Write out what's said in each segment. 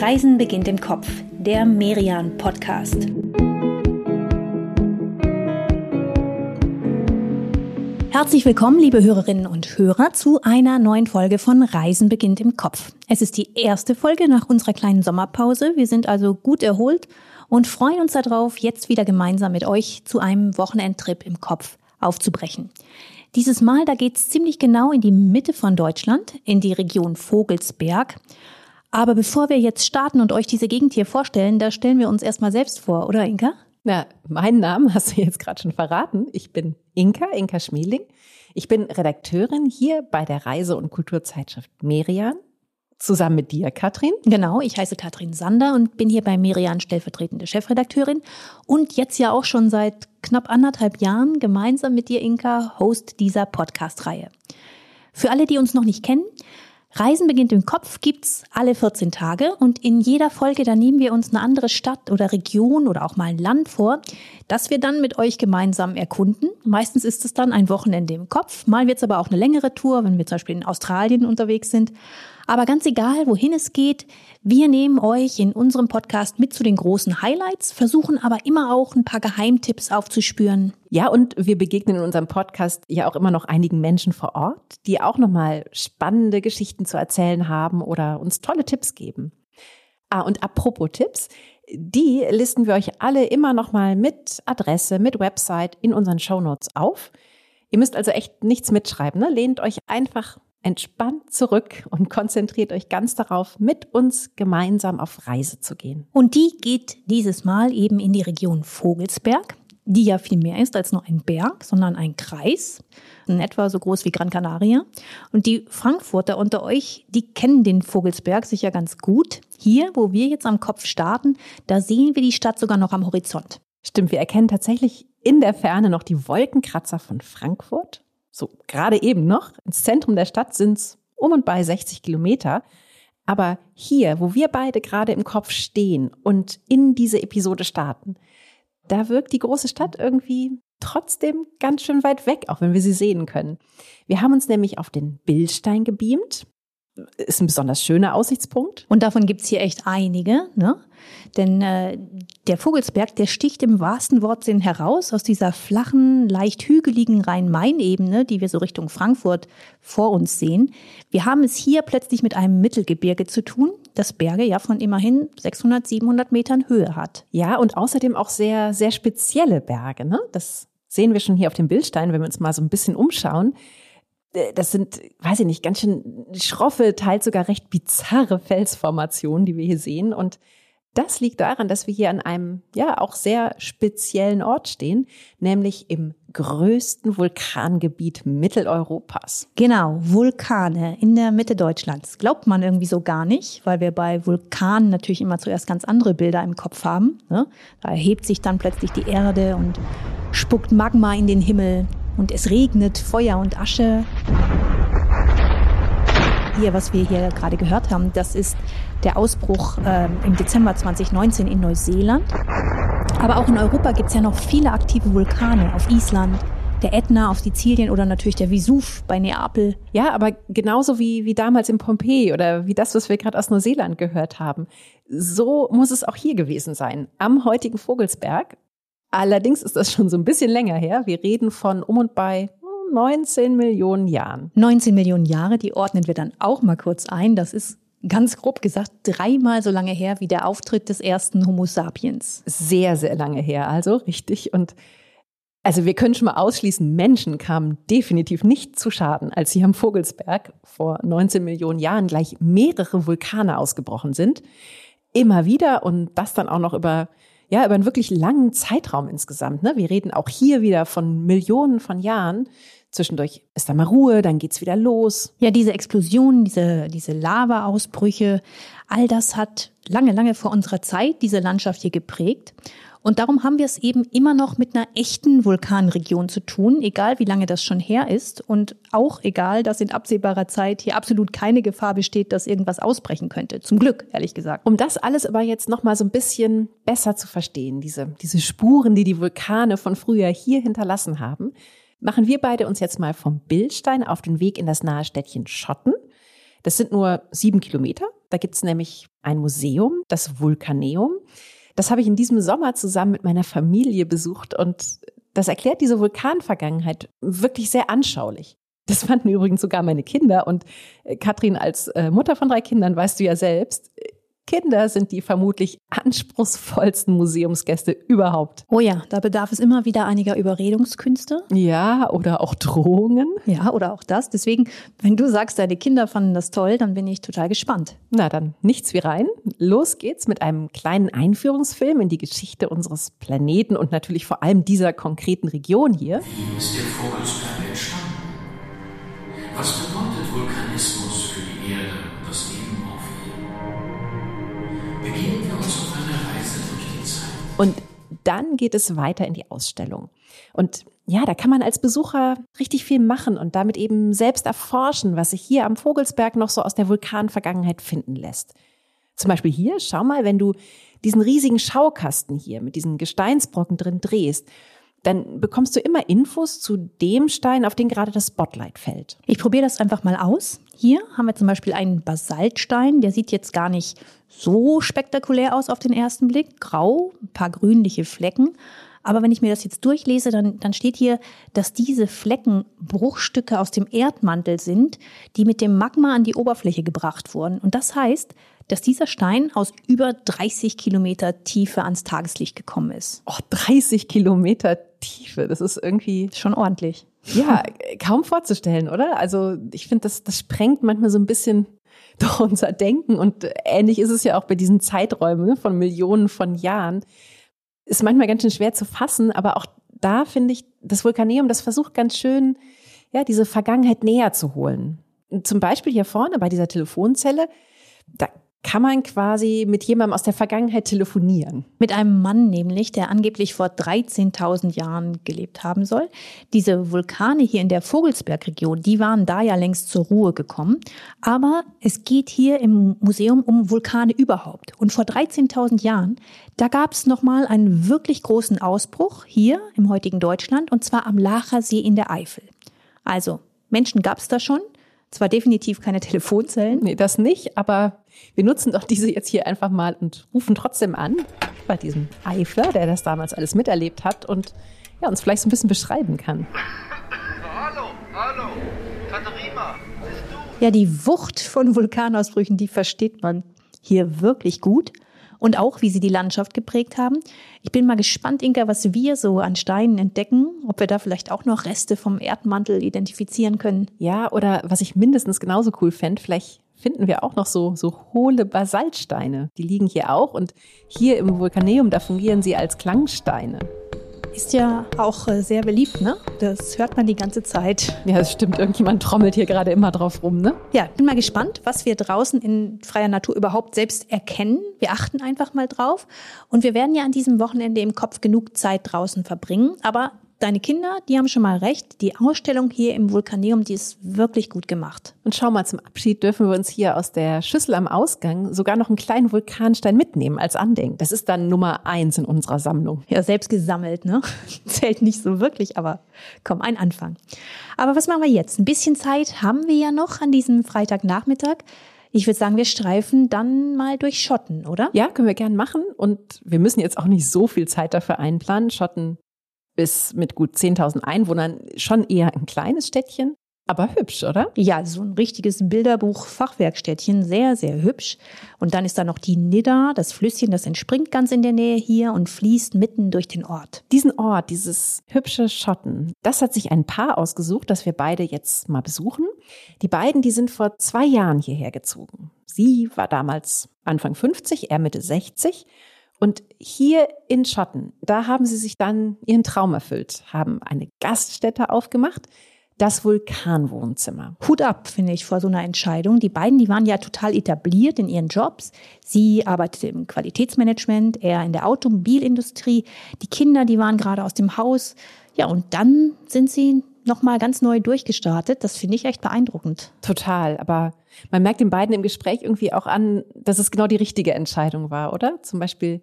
Reisen beginnt im Kopf, der Merian Podcast. Herzlich willkommen, liebe Hörerinnen und Hörer, zu einer neuen Folge von Reisen beginnt im Kopf. Es ist die erste Folge nach unserer kleinen Sommerpause. Wir sind also gut erholt und freuen uns darauf, jetzt wieder gemeinsam mit euch zu einem Wochenendtrip im Kopf aufzubrechen. Dieses Mal, da geht's ziemlich genau in die Mitte von Deutschland, in die Region Vogelsberg. Aber bevor wir jetzt starten und euch diese Gegend hier vorstellen, da stellen wir uns erstmal selbst vor, oder Inka? Na, meinen Namen hast du jetzt gerade schon verraten. Ich bin Inka, Inka Schmeling. Ich bin Redakteurin hier bei der Reise- und Kulturzeitschrift Merian. Zusammen mit dir, Katrin. Genau, ich heiße Katrin Sander und bin hier bei Merian stellvertretende Chefredakteurin und jetzt ja auch schon seit knapp anderthalb Jahren gemeinsam mit dir, Inka, Host dieser Podcast-Reihe. Für alle, die uns noch nicht kennen, Reisen beginnt im Kopf gibt's alle 14 Tage und in jeder Folge, da nehmen wir uns eine andere Stadt oder Region oder auch mal ein Land vor, das wir dann mit euch gemeinsam erkunden. Meistens ist es dann ein Wochenende im Kopf, mal wird's aber auch eine längere Tour, wenn wir zum Beispiel in Australien unterwegs sind. Aber ganz egal, wohin es geht, wir nehmen euch in unserem Podcast mit zu den großen Highlights, versuchen aber immer auch ein paar Geheimtipps aufzuspüren. Ja, und wir begegnen in unserem Podcast ja auch immer noch einigen Menschen vor Ort, die auch nochmal spannende Geschichten zu erzählen haben oder uns tolle Tipps geben. Ah, und apropos Tipps, die listen wir euch alle immer nochmal mit Adresse, mit Website in unseren Shownotes auf. Ihr müsst also echt nichts mitschreiben, ne? lehnt euch einfach entspannt zurück und konzentriert euch ganz darauf, mit uns gemeinsam auf Reise zu gehen. Und die geht dieses Mal eben in die Region Vogelsberg, die ja viel mehr ist als nur ein Berg, sondern ein Kreis, in etwa so groß wie Gran Canaria. Und die Frankfurter unter euch, die kennen den Vogelsberg sicher ganz gut. Hier, wo wir jetzt am Kopf starten, da sehen wir die Stadt sogar noch am Horizont. Stimmt, wir erkennen tatsächlich in der Ferne noch die Wolkenkratzer von Frankfurt so gerade eben noch, ins Zentrum der Stadt sind es um und bei 60 Kilometer. Aber hier, wo wir beide gerade im Kopf stehen und in diese Episode starten, da wirkt die große Stadt irgendwie trotzdem ganz schön weit weg, auch wenn wir sie sehen können. Wir haben uns nämlich auf den Bildstein gebeamt ist ein besonders schöner Aussichtspunkt. Und davon gibt's hier echt einige, ne? Denn äh, der Vogelsberg, der sticht im wahrsten Wortsinn heraus aus dieser flachen, leicht hügeligen Rhein-Main-Ebene, die wir so Richtung Frankfurt vor uns sehen. Wir haben es hier plötzlich mit einem Mittelgebirge zu tun, das Berge ja von immerhin 600, 700 Metern Höhe hat. Ja, und außerdem auch sehr, sehr spezielle Berge, ne? Das sehen wir schon hier auf dem Bildstein, wenn wir uns mal so ein bisschen umschauen. Äh, das sind, weiß ich nicht, ganz schön schroffe, teils sogar recht bizarre Felsformationen, die wir hier sehen. Und das liegt daran, dass wir hier an einem, ja, auch sehr speziellen Ort stehen, nämlich im größten Vulkangebiet Mitteleuropas. Genau, Vulkane in der Mitte Deutschlands. Glaubt man irgendwie so gar nicht, weil wir bei Vulkanen natürlich immer zuerst ganz andere Bilder im Kopf haben. Ne? Da erhebt sich dann plötzlich die Erde und spuckt Magma in den Himmel und es regnet Feuer und Asche. Hier, was wir hier gerade gehört haben, das ist der Ausbruch äh, im Dezember 2019 in Neuseeland. Aber auch in Europa gibt es ja noch viele aktive Vulkane auf Island, der Ätna auf Sizilien oder natürlich der Vesuv bei Neapel. Ja, aber genauso wie, wie damals in Pompeji oder wie das, was wir gerade aus Neuseeland gehört haben. So muss es auch hier gewesen sein, am heutigen Vogelsberg. Allerdings ist das schon so ein bisschen länger her. Wir reden von um und bei 19 Millionen Jahren. 19 Millionen Jahre, die ordnen wir dann auch mal kurz ein. Das ist ganz grob gesagt dreimal so lange her wie der Auftritt des ersten Homo sapiens. Sehr, sehr lange her, also richtig. Und also wir können schon mal ausschließen, Menschen kamen definitiv nicht zu Schaden, als hier am Vogelsberg vor 19 Millionen Jahren gleich mehrere Vulkane ausgebrochen sind. Immer wieder und das dann auch noch über ja, über einen wirklich langen Zeitraum insgesamt. Ne? Wir reden auch hier wieder von Millionen von Jahren. Zwischendurch ist da mal Ruhe, dann geht's wieder los. Ja, diese Explosionen, diese, diese Lava-Ausbrüche, all das hat lange, lange vor unserer Zeit diese Landschaft hier geprägt. Und darum haben wir es eben immer noch mit einer echten Vulkanregion zu tun, egal wie lange das schon her ist und auch egal, dass in absehbarer Zeit hier absolut keine Gefahr besteht, dass irgendwas ausbrechen könnte. Zum Glück, ehrlich gesagt. Um das alles aber jetzt noch mal so ein bisschen besser zu verstehen, diese, diese Spuren, die die Vulkane von früher hier hinterlassen haben, machen wir beide uns jetzt mal vom Bildstein auf den Weg in das nahe Städtchen Schotten. Das sind nur sieben Kilometer. Da gibt's nämlich ein Museum, das Vulkaneum. Das habe ich in diesem Sommer zusammen mit meiner Familie besucht und das erklärt diese Vulkanvergangenheit wirklich sehr anschaulich. Das fanden übrigens sogar meine Kinder und äh, Katrin als äh, Mutter von drei Kindern weißt du ja selbst, Kinder sind die vermutlich anspruchsvollsten Museumsgäste überhaupt. Oh ja, da bedarf es immer wieder einiger Überredungskünste. Ja, oder auch Drohungen. Ja, oder auch das. Deswegen, wenn du sagst, deine Kinder fanden das toll, dann bin ich total gespannt. Na dann, nichts wie rein. Los geht's mit einem kleinen Einführungsfilm in die Geschichte unseres Planeten und natürlich vor allem dieser konkreten Region hier. Wie ist der Vogelsberg entstanden? Was Und dann geht es weiter in die Ausstellung. Und ja, da kann man als Besucher richtig viel machen und damit eben selbst erforschen, was sich hier am Vogelsberg noch so aus der Vulkanvergangenheit finden lässt. Zum Beispiel hier, schau mal, wenn du diesen riesigen Schaukasten hier mit diesen Gesteinsbrocken drin drehst, dann bekommst du immer Infos zu dem Stein, auf den gerade das Spotlight fällt. Ich probiere das einfach mal aus. Hier haben wir zum Beispiel einen Basaltstein, der sieht jetzt gar nicht so spektakulär aus auf den ersten Blick. Grau, ein paar grünliche Flecken. Aber wenn ich mir das jetzt durchlese, dann, dann steht hier, dass diese Flecken Bruchstücke aus dem Erdmantel sind, die mit dem Magma an die Oberfläche gebracht wurden. Und das heißt, dass dieser Stein aus über 30 Kilometer Tiefe ans Tageslicht gekommen ist. Oh, 30 Kilometer Tiefe, das ist irgendwie Schon ordentlich. Ja kaum vorzustellen, oder? Also ich finde, das, das sprengt manchmal so ein bisschen doch unser Denken und ähnlich ist es ja auch bei diesen Zeiträumen ne, von Millionen von Jahren. Ist manchmal ganz schön schwer zu fassen, aber auch da finde ich, das Vulkaneum, das versucht ganz schön, ja, diese Vergangenheit näher zu holen. Zum Beispiel hier vorne bei dieser Telefonzelle, da kann man quasi mit jemandem aus der Vergangenheit telefonieren. Mit einem Mann nämlich, der angeblich vor 13.000 Jahren gelebt haben soll. Diese Vulkane hier in der Vogelsbergregion, die waren da ja längst zur Ruhe gekommen. Aber es geht hier im Museum um Vulkane überhaupt. Und vor 13.000 Jahren, da gab es nochmal einen wirklich großen Ausbruch hier im heutigen Deutschland und zwar am Lacher See in der Eifel. Also, Menschen gab es da schon. Zwar definitiv keine Telefonzellen, Nee, das nicht, aber wir nutzen doch diese jetzt hier einfach mal und rufen trotzdem an bei diesem Eifler, der das damals alles miterlebt hat und ja, uns vielleicht so ein bisschen beschreiben kann. Hallo, hallo. Katharina, bist du? Ja, die Wucht von Vulkanausbrüchen, die versteht man hier wirklich gut. Und auch, wie sie die Landschaft geprägt haben. Ich bin mal gespannt, Inka, was wir so an Steinen entdecken, ob wir da vielleicht auch noch Reste vom Erdmantel identifizieren können. Ja, oder was ich mindestens genauso cool fände, vielleicht finden wir auch noch so, so hohle Basaltsteine. Die liegen hier auch und hier im Vulkaneum, da fungieren sie als Klangsteine. Ist ja auch äh, sehr beliebt, ne? Das hört man die ganze Zeit. Ja, das stimmt, irgendjemand trommelt hier gerade immer drauf rum, ne? Ja, bin mal gespannt, was wir draußen in freier Natur überhaupt selbst erkennen. Wir achten einfach mal drauf. Und wir werden ja an diesem Wochenende im Kopf genug Zeit draußen verbringen. Aber deine Kinder, die haben schon mal recht. Die Ausstellung hier im Vulkaneum, die ist wirklich gut gemacht. Und schau mal, zum Abschied dürfen wir uns hier aus der Schüssel am Ausgang sogar noch einen kleinen Vulkanstein mitnehmen als Andenken. Das ist dann Nummer eins in unserer Sammlung. Ja, selbst gesammelt, ne? Zählt nicht so wirklich, aber komm, ein Anfang. Aber was machen wir jetzt? Ein bisschen Zeit haben wir ja noch an diesem Freitagnachmittag. Ich würde sagen, wir streifen dann mal durch Schotten, oder? Ja, können wir gern machen. Und wir müssen jetzt auch nicht so viel Zeit dafür einplanen. Schotten ist mit gut 10.000 Einwohnern schon eher ein kleines Städtchen, aber hübsch, oder? Ja, so ein richtiges Bilderbuch-Fachwerkstädtchen, sehr, sehr hübsch. Und dann ist da noch die Nidda, das Flüsschen, das entspringt ganz in der Nähe hier und fließt mitten durch den Ort. Diesen Ort, dieses hübsche Schotten, das hat sich ein Paar ausgesucht, das wir beide jetzt mal besuchen. Die beiden, die sind vor zwei Jahren hierher gezogen. Sie war damals Anfang 50, er Mitte 60. Und hier in Schotten, da haben sie sich dann ihren Traum erfüllt, haben eine Gaststätte aufgemacht, das Vulkanwohnzimmer. Hut ab, finde ich, vor so einer Entscheidung. Die beiden, die waren ja total etabliert in ihren Jobs. Sie arbeitete im Qualitätsmanagement, er in der Automobilindustrie. Die Kinder, die waren gerade aus dem Haus. Ja, und dann sind sie nochmal ganz neu durchgestartet. Das finde ich echt beeindruckend. Total, aber man merkt den beiden im Gespräch irgendwie auch an, dass es genau die richtige Entscheidung war, oder? Zum Beispiel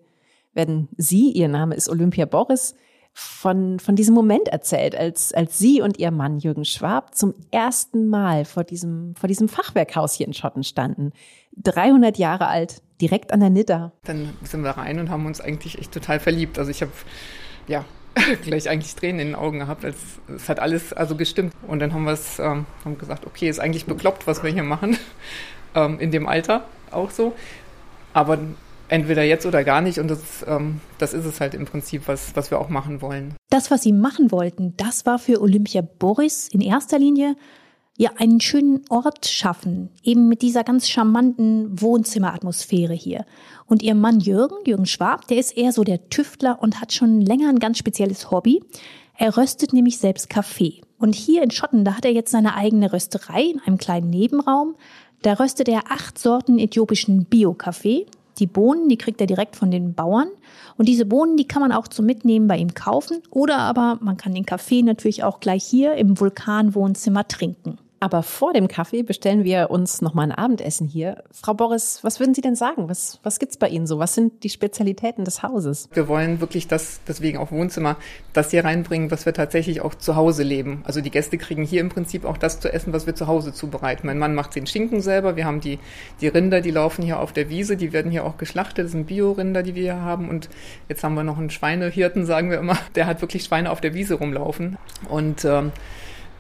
werden sie, ihr Name ist Olympia Boris, von, von diesem Moment erzählt, als, als sie und ihr Mann Jürgen Schwab zum ersten Mal vor diesem, vor diesem Fachwerkhaus hier in Schotten standen. 300 Jahre alt, direkt an der Nidda. Dann sind wir rein und haben uns eigentlich echt total verliebt. Also ich habe, ja, gleich eigentlich Tränen in den Augen gehabt. Als, es hat alles also gestimmt. Und dann haben wir es, ähm, haben gesagt, okay, ist eigentlich bekloppt, was wir hier machen. Ähm, in dem Alter auch so. Aber entweder jetzt oder gar nicht. Und das, ähm, das ist es halt im Prinzip, was, was wir auch machen wollen. Das, was Sie machen wollten, das war für Olympia Boris in erster Linie ja einen schönen Ort schaffen, eben mit dieser ganz charmanten Wohnzimmeratmosphäre hier. Und ihr Mann Jürgen, Jürgen Schwab, der ist eher so der Tüftler und hat schon länger ein ganz spezielles Hobby. Er röstet nämlich selbst Kaffee. Und hier in Schotten, da hat er jetzt seine eigene Rösterei in einem kleinen Nebenraum. Da röstet er acht Sorten äthiopischen Bio-Kaffee. Die Bohnen, die kriegt er direkt von den Bauern. Und diese Bohnen, die kann man auch zum Mitnehmen bei ihm kaufen. Oder aber man kann den Kaffee natürlich auch gleich hier im Vulkanwohnzimmer trinken. Aber vor dem Kaffee bestellen wir uns noch mal ein Abendessen hier. Frau Boris, was würden Sie denn sagen? Was, was gibt's bei Ihnen so? Was sind die Spezialitäten des Hauses? Wir wollen wirklich das, deswegen auch Wohnzimmer, das hier reinbringen, was wir tatsächlich auch zu Hause leben. Also die Gäste kriegen hier im Prinzip auch das zu essen, was wir zu Hause zubereiten. Mein Mann macht den Schinken selber. Wir haben die, die Rinder, die laufen hier auf der Wiese. Die werden hier auch geschlachtet. Das sind Bio-Rinder, die wir hier haben. Und jetzt haben wir noch einen Schweinehirten, sagen wir immer. Der hat wirklich Schweine auf der Wiese rumlaufen. Und, ähm,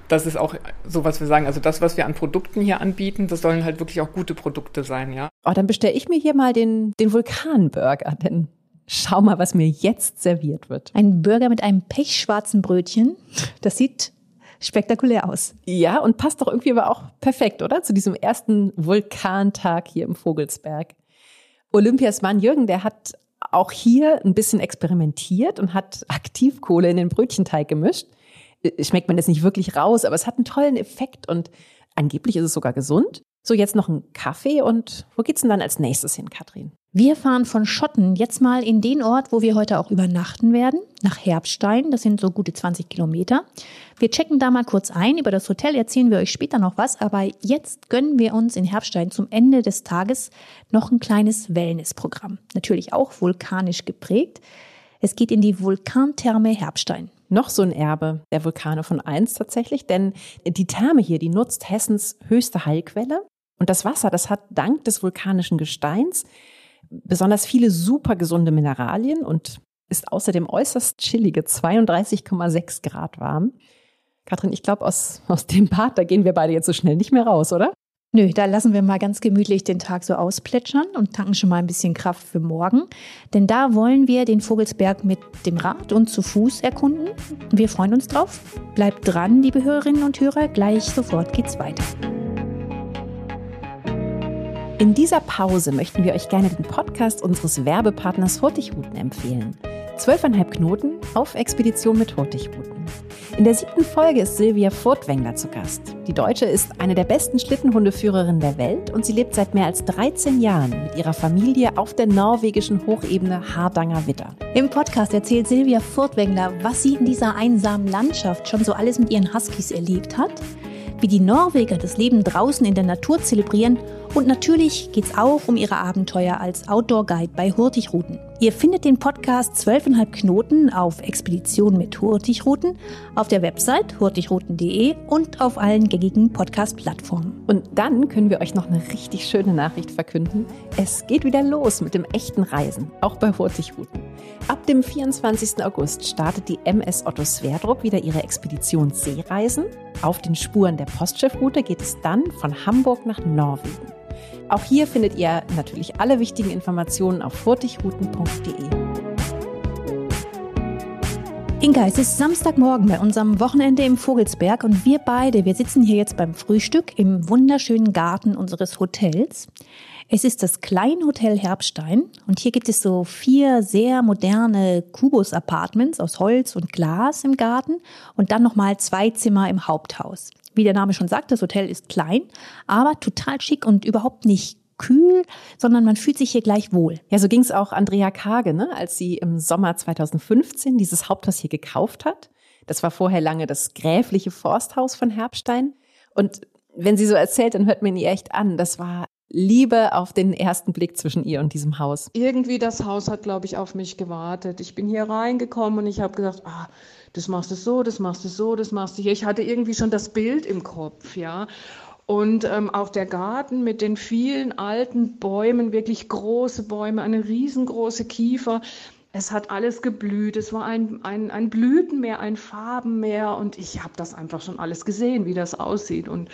das ist auch so, was wir sagen. Also das, was wir an Produkten hier anbieten, das sollen halt wirklich auch gute Produkte sein, ja. Oh, dann bestelle ich mir hier mal den, den Vulkanburger, denn schau mal, was mir jetzt serviert wird. Ein Burger mit einem pechschwarzen Brötchen. Das sieht spektakulär aus. Ja, und passt doch irgendwie aber auch perfekt, oder? Zu diesem ersten Vulkantag hier im Vogelsberg. Olympias Mann Jürgen, der hat auch hier ein bisschen experimentiert und hat Aktivkohle in den Brötchenteig gemischt. Äh, schmeckt man jetzt nicht wirklich raus, aber es hat einen tollen Effekt und angeblich ist es sogar gesund. So, jetzt noch ein Kaffee und wo geht's denn dann als nächstes hin, Katrin? Wir fahren von Schotten jetzt mal in den Ort, wo wir heute auch übernachten werden, nach Herbstein. Das sind so gute 20 Kilometer. Wir checken da mal kurz ein. Über das Hotel erzählen wir euch später noch was. Aber jetzt gönnen wir uns in Herbstein zum Ende des Tages noch ein kleines Wellnessprogramm. Natürlich auch vulkanisch geprägt. Es geht in die Vulkantherme Herbstein noch so ein Erbe der Vulkane von einst tatsächlich, denn die Therme hier, die nutzt Hessens höchste Heilquelle. Und das Wasser, das hat dank des vulkanischen Gesteins besonders viele super gesunde Mineralien und ist außerdem äußerst chillige 32,6 Grad warm. Katrin, ich glaube, aus, aus dem Bad, da gehen wir beide jetzt so schnell nicht mehr raus, oder? Nö, da lassen wir mal ganz gemütlich den Tag so ausplätschern und tanken schon mal ein bisschen Kraft für morgen. Denn da wollen wir den Vogelsberg mit dem Rad und zu Fuß erkunden. Wir freuen uns drauf. Bleibt dran, liebe Hörerinnen und Hörer. Gleich sofort geht's weiter. In dieser Pause möchten wir euch gerne den Podcast unseres Werbepartners Hurtigruten empfehlen. Zwölfeinhalb Knoten auf Expedition mit Hurtigruten. In der siebten Folge ist Silvia Furtwängler zu Gast. Die Deutsche ist eine der besten Schlittenhundeführerinnen der Welt und sie lebt seit mehr als 13 Jahren mit ihrer Familie auf der norwegischen Hochebene Hardanger Witter. Im Podcast erzählt Silvia Furtwängler, was sie in dieser einsamen Landschaft schon so alles mit ihren Huskies erlebt hat, wie die Norweger das Leben draußen in der Natur zelebrieren und natürlich geht es auch um ihre Abenteuer als Outdoor-Guide bei Hurtigruten. Ihr findet den Podcast 12,5 Knoten auf Expedition mit Hurtigruten auf der Website hurtigruten.de und auf allen gängigen Podcast-Plattformen. Und dann können wir euch noch eine richtig schöne Nachricht verkünden. Es geht wieder los mit dem echten Reisen, auch bei Hurtigruten. Ab dem 24. August startet die MS Otto Sverdrup wieder ihre Expedition Seereisen. Auf den Spuren der Postschiffroute geht es dann von Hamburg nach Norwegen. Auch hier findet ihr natürlich alle wichtigen Informationen auf furtigruten.de. Inga, es ist Samstagmorgen bei unserem Wochenende im Vogelsberg und wir beide, wir sitzen hier jetzt beim Frühstück im wunderschönen Garten unseres Hotels. Es ist das Kleinhotel Herbstein und hier gibt es so vier sehr moderne Kubus-Apartments aus Holz und Glas im Garten und dann nochmal zwei Zimmer im Haupthaus. Wie der Name schon sagt, das Hotel ist klein, aber total schick und überhaupt nicht kühl, sondern man fühlt sich hier gleich wohl. Ja, so ging es auch Andrea Kage, ne, als sie im Sommer 2015 dieses Haupthaus hier gekauft hat. Das war vorher lange das gräfliche Forsthaus von Herbstein. Und wenn sie so erzählt, dann hört man ihr echt an. Das war Liebe auf den ersten Blick zwischen ihr und diesem Haus? Irgendwie das Haus hat, glaube ich, auf mich gewartet. Ich bin hier reingekommen und ich habe gesagt, ah, das machst du so, das machst du so, das machst du hier. Ich hatte irgendwie schon das Bild im Kopf, ja. Und ähm, auch der Garten mit den vielen alten Bäumen, wirklich große Bäume, eine riesengroße Kiefer. Es hat alles geblüht. Es war ein, ein, ein Blütenmeer, ein Farbenmeer. Und ich habe das einfach schon alles gesehen, wie das aussieht. Und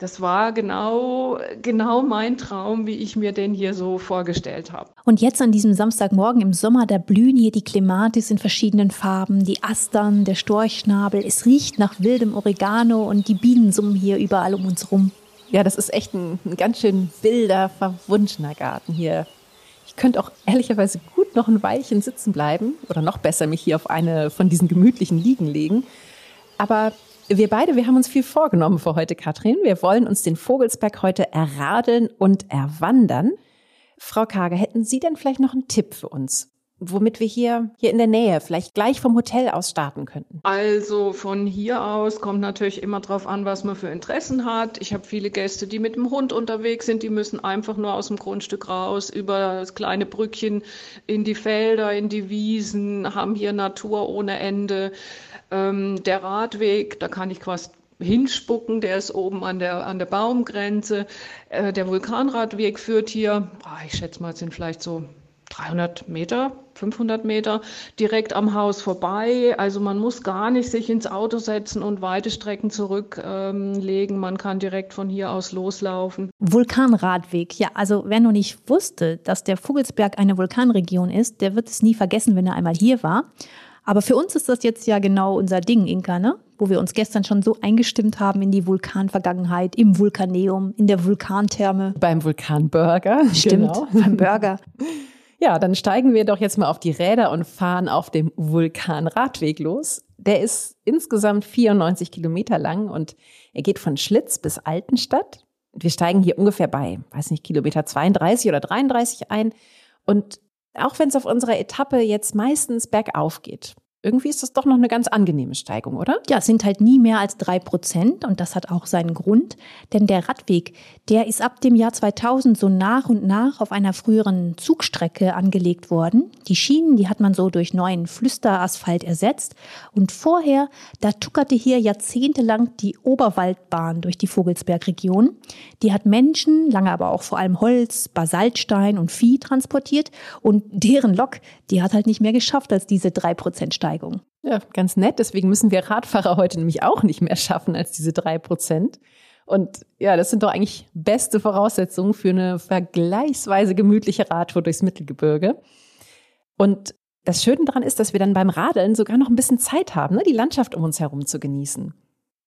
das war genau, genau mein Traum, wie ich mir den hier so vorgestellt habe. Und jetzt an diesem Samstagmorgen im Sommer, da blühen hier die Clematis in verschiedenen Farben, die Astern, der Storchschnabel. Es riecht nach wildem Oregano und die Bienen summen hier überall um uns rum. Ja, das ist echt ein, ein ganz schön wilder, verwunschener Garten hier könnte auch ehrlicherweise gut noch ein Weilchen sitzen bleiben oder noch besser mich hier auf eine von diesen gemütlichen Liegen legen. Aber wir beide, wir haben uns viel vorgenommen für heute, Katrin. Wir wollen uns den Vogelsberg heute erradeln und erwandern. Frau Kager, hätten Sie denn vielleicht noch einen Tipp für uns? Womit wir hier, hier in der Nähe vielleicht gleich vom Hotel aus starten könnten? Also von hier aus kommt natürlich immer drauf an, was man für Interessen hat. Ich habe viele Gäste, die mit dem Hund unterwegs sind, die müssen einfach nur aus dem Grundstück raus, über das kleine Brückchen in die Felder, in die Wiesen, haben hier Natur ohne Ende. Ähm, der Radweg, da kann ich quasi hinspucken, der ist oben an der, an der Baumgrenze. Äh, der Vulkanradweg führt hier, oh, ich schätze mal, es sind vielleicht so 300 Meter, 500 Meter direkt am Haus vorbei. Also man muss gar nicht sich ins Auto setzen und weite Strecken zurücklegen. Ähm, man kann direkt von hier aus loslaufen. Vulkanradweg. Ja, also wer noch nicht wusste, dass der Vogelsberg eine Vulkanregion ist, der wird es nie vergessen, wenn er einmal hier war. Aber für uns ist das jetzt ja genau unser Ding, Inka, ne? Wo wir uns gestern schon so eingestimmt haben in die Vulkanvergangenheit, im Vulkaneum, in der Vulkantherme. Beim Vulkanburger. Stimmt, genau. beim Burger. Ja, dann steigen wir doch jetzt mal auf die Räder und fahren auf dem Vulkanradweg los. Der ist insgesamt 94 Kilometer lang und er geht von Schlitz bis Altenstadt. Wir steigen hier ungefähr bei, weiß nicht, Kilometer 32 oder 33 ein. Und auch wenn es auf unserer Etappe jetzt meistens bergauf geht, irgendwie ist das doch noch eine ganz angenehme Steigung, oder? Ja, es sind halt nie mehr als drei Prozent und das hat auch seinen Grund, denn der Radweg, der ist ab dem Jahr 2000 so nach und nach auf einer früheren Zugstrecke angelegt worden. Die Schienen, die hat man so durch neuen Flüsterasphalt ersetzt und vorher, da tuckerte hier jahrzehntelang die Oberwaldbahn durch die Vogelsbergregion. Die hat Menschen, lange aber auch vor allem Holz, Basaltstein und Vieh transportiert und deren Lok, die hat halt nicht mehr geschafft als diese drei Prozent Steigung. Steigung. Ja, ganz nett. Deswegen müssen wir Radfahrer heute nämlich auch nicht mehr schaffen als diese drei Prozent. Und ja, das sind doch eigentlich beste Voraussetzungen für eine vergleichsweise gemütliche Radtour durchs Mittelgebirge. Und das Schöne daran ist, dass wir dann beim Radeln sogar noch ein bisschen Zeit haben, ne, die Landschaft um uns herum zu genießen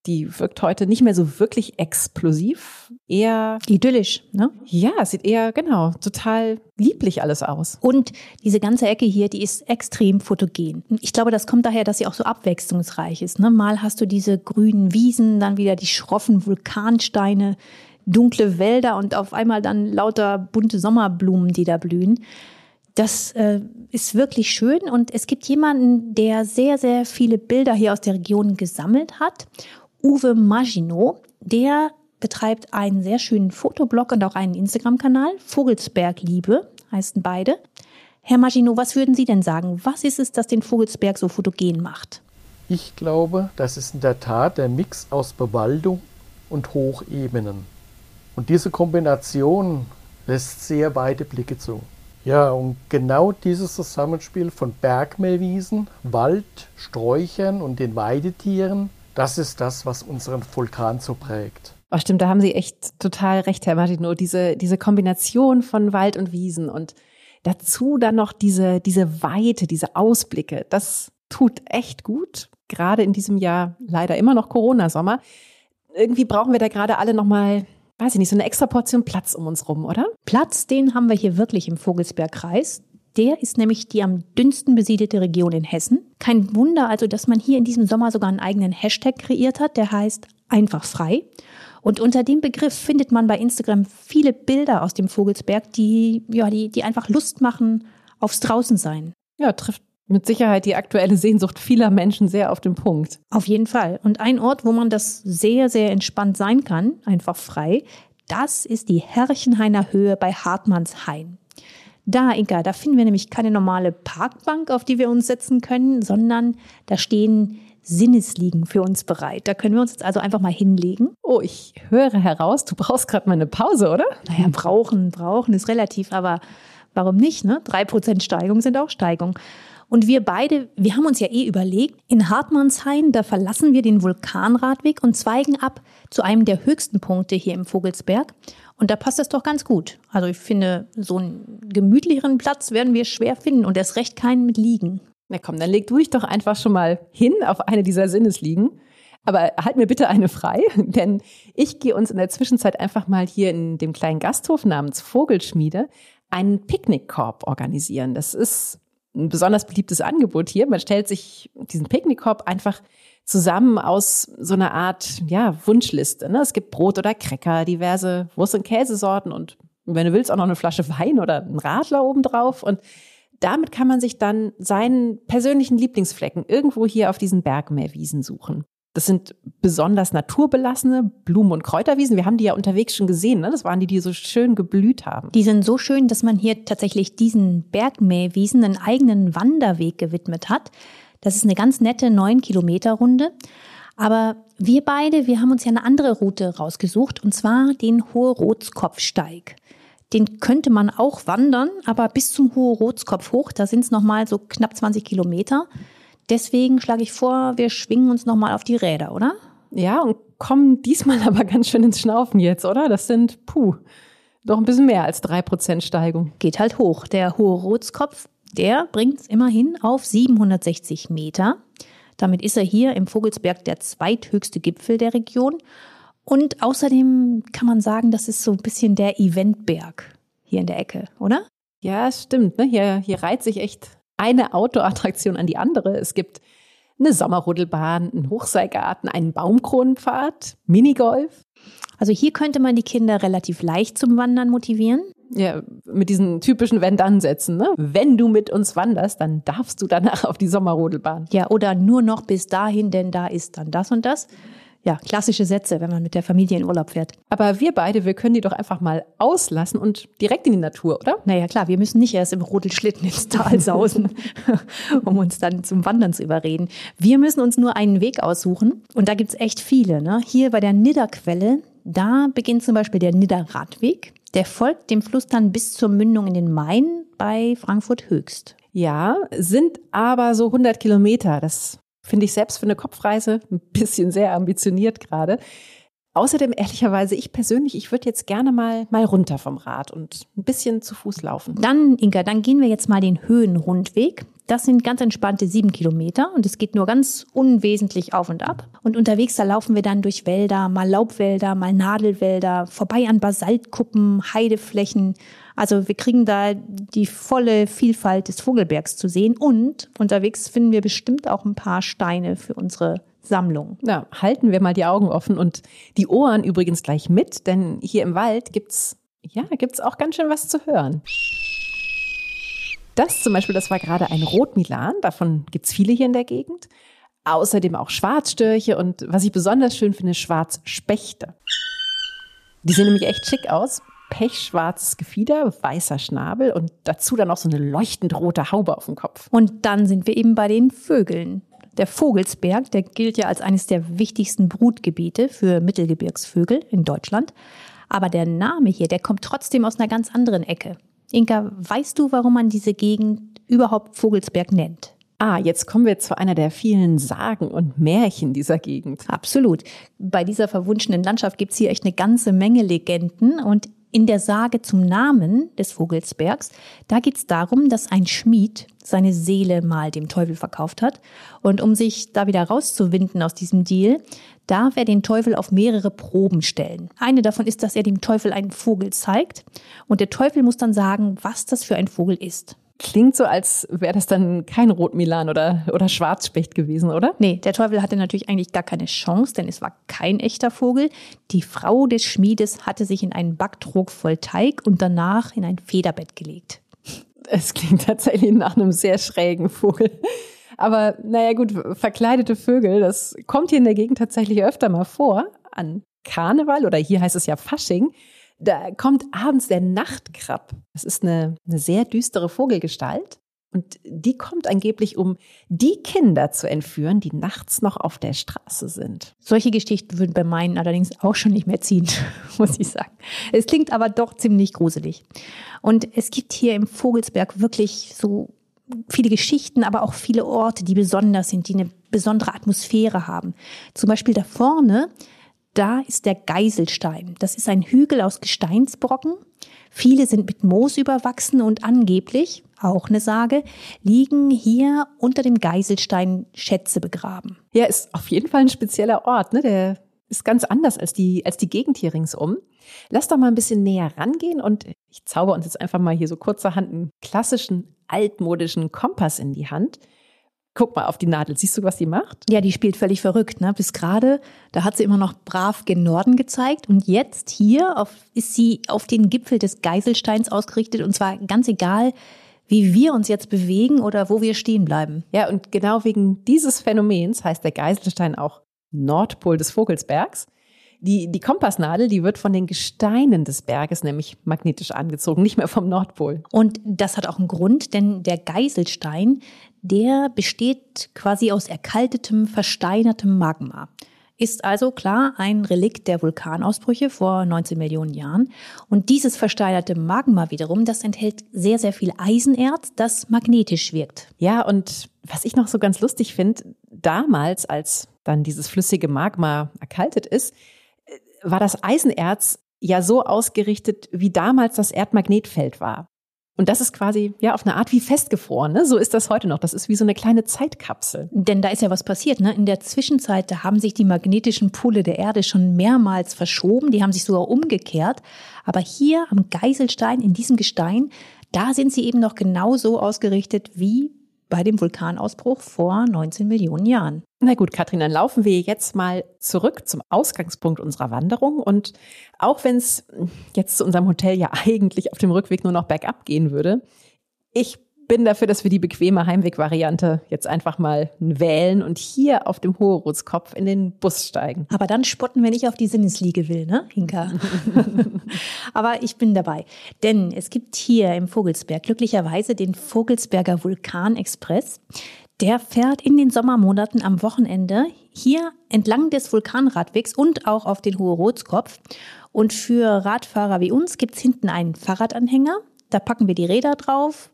die wirkt heute nicht mehr so wirklich explosiv, eher idyllisch, ne? Ja, sieht eher genau total lieblich alles aus. Und diese ganze Ecke hier, die ist extrem fotogen. Ich glaube, das kommt daher, dass sie auch so abwechslungsreich ist. Ne? Mal hast du diese grünen Wiesen, dann wieder die schroffen Vulkansteine, dunkle Wälder und auf einmal dann lauter bunte Sommerblumen, die da blühen. Das äh, ist wirklich schön und es gibt jemanden, der sehr, sehr viele Bilder hier aus der Region gesammelt hat Uwe Maginot, der betreibt einen sehr schönen Fotoblog und auch einen Instagram-Kanal. Vogelsberg Liebe heißen beide. Herr Maginot, was würden Sie denn sagen? Was ist es, das den Vogelsberg so fotogen macht? Ich glaube, das ist in der Tat der Mix aus Bewaldung und Hochebenen. Und diese Kombination lässt sehr weite Blicke zu. Ja, und genau dieses Zusammenspiel von Bergmeerwiesen, Wald, Sträuchern und den Weidetieren das ist das, was unseren Vulkan so prägt. Oh, stimmt, da haben Sie echt total recht, Herr Martino. Diese, diese Kombination von Wald und Wiesen und dazu dann noch diese, diese Weite, diese Ausblicke, das tut echt gut. Gerade in diesem Jahr leider immer noch Corona-Sommer. Irgendwie brauchen wir da gerade alle nochmal, weiß ich nicht, so eine extra Portion Platz um uns rum, oder? Platz, den haben wir hier wirklich im Vogelsbergkreis. Der ist nämlich die am dünnsten besiedelte Region in Hessen. Kein Wunder also, dass man hier in diesem Sommer sogar einen eigenen Hashtag kreiert hat, der heißt einfach frei. Und unter dem Begriff findet man bei Instagram viele Bilder aus dem Vogelsberg, die, ja, die, die einfach Lust machen aufs Draußensein. Ja, trifft mit Sicherheit die aktuelle Sehnsucht vieler Menschen sehr auf den Punkt. Auf jeden Fall. Und ein Ort, wo man das sehr, sehr entspannt sein kann, einfach frei, Das ist die Herrchenhainer Höhe bei Hartmannshain. Da, Inka, da finden wir nämlich keine normale Parkbank, auf die wir uns setzen können, sondern da stehen Sinnesliegen für uns bereit. Da können wir uns jetzt also einfach mal hinlegen. Oh, ich höre heraus, du brauchst gerade mal eine Pause, oder? Naja, brauchen, brauchen ist relativ, aber warum nicht? Ne? Drei Prozent Steigung sind auch Steigung. Und wir beide, wir haben uns ja eh überlegt, in Hartmannshain, da verlassen wir den Vulkanradweg und zweigen ab zu einem der höchsten Punkte hier im Vogelsberg. Und da passt es doch ganz gut. Also ich finde, so einen gemütlicheren Platz werden wir schwer finden und erst recht keinen mit Liegen. Na komm, dann leg du dich doch einfach schon mal hin auf eine dieser Sinnesliegen. Aber halt mir bitte eine frei, denn ich gehe uns in der Zwischenzeit einfach mal hier in dem kleinen Gasthof namens Vogelschmiede einen Picknickkorb organisieren. Das ist ein besonders beliebtes Angebot hier. Man stellt sich diesen Picknickkorb einfach zusammen aus so einer Art ja, Wunschliste. Ne? Es gibt Brot oder Cracker, diverse Wurst- und Käsesorten und wenn du willst auch noch eine Flasche Wein oder einen Radler obendrauf. Und damit kann man sich dann seinen persönlichen Lieblingsflecken irgendwo hier auf diesen Bergmeerwiesen suchen. Das sind besonders naturbelassene Blumen- und Kräuterwiesen. Wir haben die ja unterwegs schon gesehen. Ne? Das waren die, die so schön geblüht haben. Die sind so schön, dass man hier tatsächlich diesen Bergmähwiesen einen eigenen Wanderweg gewidmet hat. Das ist eine ganz nette neun Kilometer Runde. Aber wir beide, wir haben uns ja eine andere Route rausgesucht, und zwar den Hohe Rotskopfsteig. Den könnte man auch wandern, aber bis zum Hohe Rotskopf hoch, da sind es nochmal so knapp 20 Kilometer. Deswegen schlage ich vor, wir schwingen uns nochmal auf die Räder, oder? Ja, und kommen diesmal aber ganz schön ins Schnaufen jetzt, oder? Das sind, puh, doch ein bisschen mehr als drei Prozent Steigung. Geht halt hoch. Der hohe Rotskopf, der bringt es immerhin auf 760 Meter. Damit ist er hier im Vogelsberg der zweithöchste Gipfel der Region. Und außerdem kann man sagen, das ist so ein bisschen der Eventberg hier in der Ecke, oder? Ja, stimmt. Ne? Hier, hier reiht sich echt eine Outdoor-Attraktion an die andere. Es gibt eine Sommerrodelbahn, einen Hochseilgarten, einen Baumkronenpfad, Minigolf. Also hier könnte man die Kinder relativ leicht zum Wandern motivieren. Ja, mit diesen typischen Wenn-Dann-Sätzen. Ne? Wenn du mit uns wanderst, dann darfst du danach auf die Sommerrodelbahn. Ja, oder nur noch bis dahin, denn da ist dann das und das ja, klassische Sätze, wenn man mit der Familie in Urlaub fährt. Aber wir beide, wir können die doch einfach mal auslassen und direkt in die Natur, oder? Naja, klar, wir müssen nicht erst im Rodelschlitten ins Tal sausen, um uns dann zum Wandern zu überreden. Wir müssen uns nur einen Weg aussuchen und da gibt's echt viele. Ne? Hier bei der Nidderquelle, da beginnt zum Beispiel der Nidderradweg. Der folgt dem Fluss dann bis zur Mündung in den Main bei Frankfurt Höchst. Ja, sind aber so 100 Kilometer. Das Finde ich selbst für eine Kopfreise ein bisschen sehr ambitioniert gerade. Außerdem, ehrlicherweise, ich persönlich, ich würde jetzt gerne mal, mal runter vom Rad und ein bisschen zu Fuß laufen. Dann, Inka, dann gehen wir jetzt mal den Höhenrundweg. Das sind ganz entspannte sieben Kilometer und es geht nur ganz unwesentlich auf und ab. Und unterwegs, da laufen wir dann durch Wälder, mal Laubwälder, mal Nadelwälder, vorbei an Basaltkuppen, Heideflächen. Also wir kriegen da die volle Vielfalt des Vogelbergs zu sehen und unterwegs finden wir bestimmt auch ein paar Steine für unsere Sammlung. Na, halten wir mal die Augen offen und die Ohren übrigens gleich mit, denn hier im Wald gibt's ja, gibt's auch ganz schön was zu hören. Das zum Beispiel, das war gerade ein Rotmilan, davon gibt's viele hier in der Gegend. Außerdem auch Schwarzstörche und was ich besonders schön finde, Schwarzspechte. Die sehen nämlich echt schick aus. Pechschwarzes Gefieder, weißer Schnabel und dazu dann noch so eine leuchtend rote Haube auf dem Kopf. Und dann sind wir eben bei den Vögeln. Der Vogelsberg, der gilt ja als eines der wichtigsten Brutgebiete für Mittelgebirgsvögel in Deutschland. Aber der Name hier, der kommt trotzdem aus einer ganz anderen Ecke. Inka, weißt du, warum man diese Gegend überhaupt Vogelsberg nennt? Ah, jetzt kommen wir zu einer der vielen Sagen und Märchen dieser Gegend. Absolut. Bei dieser verwunschenen Landschaft gibt's hier echt eine ganze Menge Legenden und in der Sage zum Namen des Vogelsbergs, da geht es darum, dass ein Schmied seine Seele mal dem Teufel verkauft hat. Und um sich da wieder rauszuwinden aus diesem Deal, darf er den Teufel auf mehrere Proben stellen. Eine davon ist, dass er dem Teufel einen Vogel zeigt und der Teufel muss dann sagen, was das für ein Vogel ist. Klingt so, als wäre das dann kein Rotmilan oder, oder Schwarzspecht gewesen, oder? Nee, der Teufel hatte natürlich eigentlich gar keine Chance, denn es war kein echter Vogel. Die Frau des Schmiedes hatte sich in einen Backtrog voll Teig und danach in ein Federbett gelegt. Es klingt tatsächlich nach einem sehr schrägen Vogel. Aber naja gut, verkleidete Vögel, das kommt hier in der Gegend tatsächlich öfter mal vor. An Karneval oder hier heißt es ja Fasching Da kommt abends der Nachtkrab. Das ist eine, eine sehr düstere Vogelgestalt. Und die kommt angeblich, um die Kinder zu entführen, die nachts noch auf der Straße sind. Solche Geschichten würden bei meinen allerdings auch schon nicht mehr ziehen, muss ich sagen. Es klingt aber doch ziemlich gruselig. Und es gibt hier im Vogelsberg wirklich so viele Geschichten, aber auch viele Orte, die besonders sind, die eine besondere Atmosphäre haben. Zum Beispiel da vorne, da ist der Geiselstein. Das ist ein Hügel aus Gesteinsbrocken. Viele sind mit Moos überwachsen und angeblich, auch eine Sage, liegen hier unter dem Geiselstein Schätze begraben. Ja, ist auf jeden Fall ein spezieller Ort, ne? Der ist ganz anders als die, als die Gegend hier ringsum. Lass doch mal ein bisschen näher rangehen und ich zauber uns jetzt einfach mal hier so kurzerhand einen klassischen altmodischen Kompass in die Hand. Guck mal auf die Nadel. Siehst du, was die macht? Ja, die spielt völlig verrückt. Ne? Bis gerade, da hat sie immer noch brav gen Norden gezeigt. Und jetzt hier auf, ist sie auf den Gipfel des Geiselsteins ausgerichtet. Und zwar ganz egal, wie wir uns jetzt bewegen oder wo wir stehen bleiben. Ja, und genau wegen dieses Phänomens heißt der Geiselstein auch Nordpol des Vogelsbergs. Die, die Kompassnadel, die wird von den Gesteinen des Berges nämlich magnetisch angezogen, nicht mehr vom Nordpol. Und das hat auch einen Grund, denn der Geiselstein, der besteht quasi aus erkaltetem, versteinertem Magma. Ist also klar ein Relikt der Vulkanausbrüche vor 19 Millionen Jahren. Und dieses versteinerte Magma wiederum, das enthält sehr, sehr viel Eisenerz, das magnetisch wirkt. Ja, und was ich noch so ganz lustig finde, damals, als dann dieses flüssige Magma erkaltet ist, war das Eisenerz ja so ausgerichtet, wie damals das Erdmagnetfeld war. Und das ist quasi ja auf eine Art wie festgefroren. Ne? So ist das heute noch. Das ist wie so eine kleine Zeitkapsel. Denn da ist ja was passiert. Ne? In der Zwischenzeit, da haben sich die magnetischen Pole der Erde schon mehrmals verschoben. Die haben sich sogar umgekehrt. Aber hier am Geiselstein, in diesem Gestein, da sind sie eben noch genauso ausgerichtet wie bei dem Vulkanausbruch vor 19 Millionen Jahren. Na gut, Katrin, dann laufen wir jetzt mal zurück zum Ausgangspunkt unserer Wanderung. Und auch wenn es jetzt zu unserem Hotel ja eigentlich auf dem Rückweg nur noch bergab gehen würde, ich bin dafür, dass wir die bequeme Heimwegvariante jetzt einfach mal wählen und hier auf dem Hoherotskopf in den Bus steigen. Aber dann spotten, wenn ich auf die Sinnesliege will, ne, Hinka? Aber ich bin dabei. Denn es gibt hier im Vogelsberg glücklicherweise den Vogelsberger Vulkanexpress. Der fährt in den Sommermonaten am Wochenende hier entlang des Vulkanradwegs und auch auf den Hoherotskopf. Und für Radfahrer wie uns gibt's hinten einen Fahrradanhänger. Da packen wir die Räder drauf,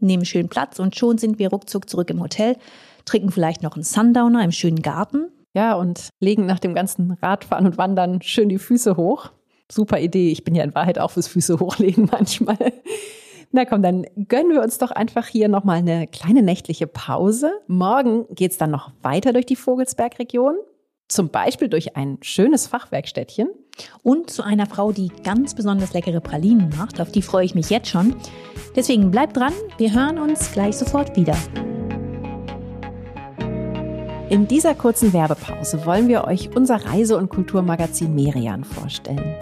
nehmen schön Platz und schon sind wir ruckzuck zurück im Hotel, trinken vielleicht noch einen Sundowner im schönen Garten. Ja, und legen nach dem ganzen Radfahren und Wandern schön die Füße hoch. Super Idee. Ich bin ja in Wahrheit auch fürs Füße hochlegen manchmal. Na komm, dann gönnen wir uns doch einfach hier nochmal eine kleine nächtliche Pause. Morgen geht's dann noch weiter durch die Vogelsbergregion. Zum Beispiel durch ein schönes Fachwerkstättchen. Und zu einer Frau, die ganz besonders leckere Pralinen macht. Auf die freue ich mich jetzt schon. Deswegen bleibt dran, wir hören uns gleich sofort wieder. In dieser kurzen Werbepause wollen wir euch unser Reise- und Kulturmagazin Merian vorstellen.